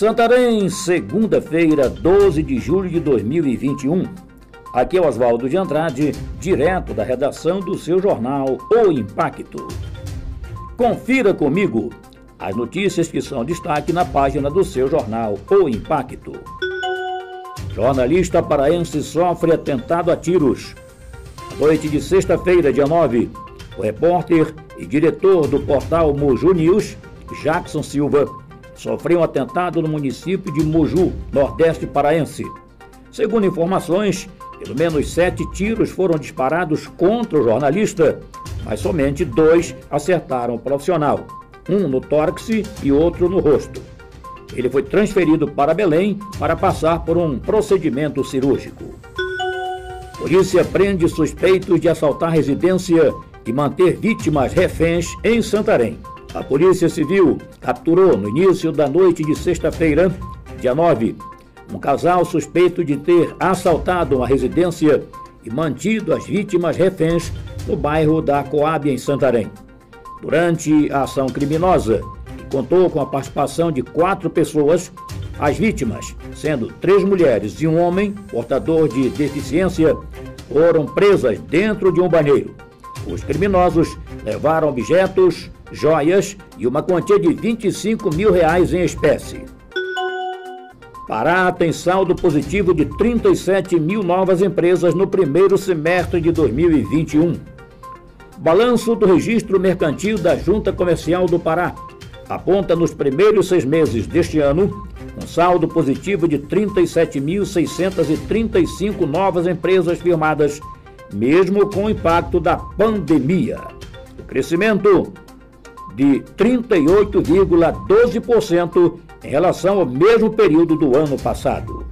Santarém, segunda-feira, 12 de julho de 2021. Aqui é Oswaldo de Andrade, direto da redação do seu jornal O Impacto. Confira comigo as notícias que são destaque na página do seu jornal O Impacto. Jornalista paraense sofre atentado a tiros. Noite de sexta-feira, dia 9, o repórter e diretor do portal Moju News, Jackson Silva, sofreu um atentado no município de Moju, nordeste paraense. Segundo informações, pelo menos sete tiros foram disparados contra o jornalista, mas somente dois acertaram o profissional, um no tórax e outro no rosto. Ele foi transferido para Belém para passar por um procedimento cirúrgico. Polícia prende suspeitos de assaltar residência e manter vítimas reféns em Santarém. A Polícia Civil capturou no início da noite de sexta-feira, dia 9, um casal suspeito de ter assaltado uma residência e mantido as vítimas reféns no bairro da Coab, em Santarém. Durante a ação criminosa, que contou com a participação de quatro pessoas, as vítimas, sendo três mulheres e um homem portador de deficiência, foram presas dentro de um banheiro. Os criminosos levaram objetos, joias e uma quantia de 25 mil reais em espécie. Pará tem saldo positivo de 37 mil novas empresas no primeiro semestre de 2021. Balanço do registro mercantil da Junta Comercial do Pará aponta nos primeiros seis meses deste ano um saldo positivo de 37.635 novas empresas firmadas, mesmo com o impacto da pandemia. Crescimento de 38,12% em relação ao mesmo período do ano passado.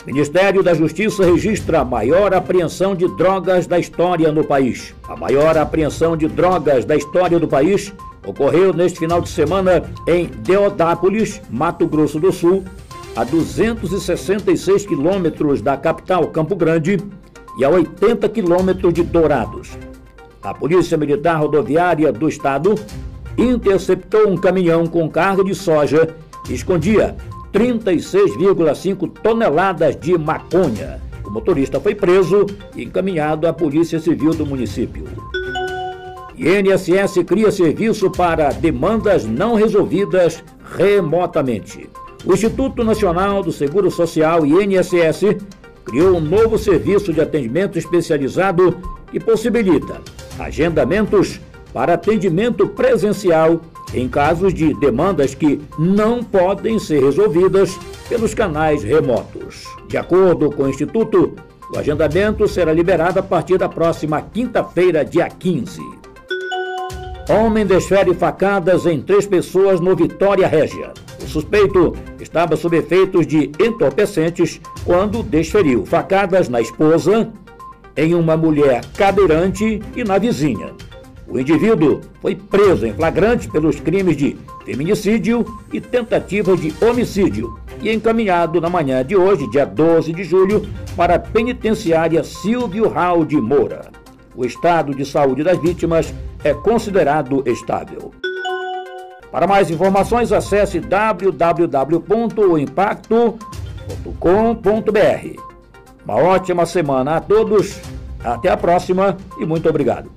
O Ministério da Justiça registra a maior apreensão de drogas da história no país. A maior apreensão de drogas da história do país ocorreu neste final de semana em Deodápolis, Mato Grosso do Sul, a 266 quilômetros da capital Campo Grande e a 80 quilômetros de Dourados a Polícia Militar Rodoviária do Estado interceptou um caminhão com carga de soja que escondia 36,5 toneladas de maconha. O motorista foi preso e encaminhado à Polícia Civil do município. INSS cria serviço para demandas não resolvidas remotamente. O Instituto Nacional do Seguro Social, INSS, criou um novo serviço de atendimento especializado que possibilita agendamentos para atendimento presencial em casos de demandas que não podem ser resolvidas pelos canais remotos. De acordo com o Instituto, o agendamento será liberado a partir da próxima quinta-feira, dia 15. Homem desfere facadas em três pessoas no Vitória Régia. O suspeito estava sob efeitos de entorpecentes quando desferiu facadas na esposa, em uma mulher cadeirante e na vizinha. O indivíduo foi preso em flagrante pelos crimes de feminicídio e tentativa de homicídio e encaminhado na manhã de hoje, dia 12 de julho, para a penitenciária Silvio Raul de Moura. O estado de saúde das vítimas é considerado estável. Para mais informações, acesse www.impacto.com.br. Uma ótima semana a todos, até a próxima e muito obrigado.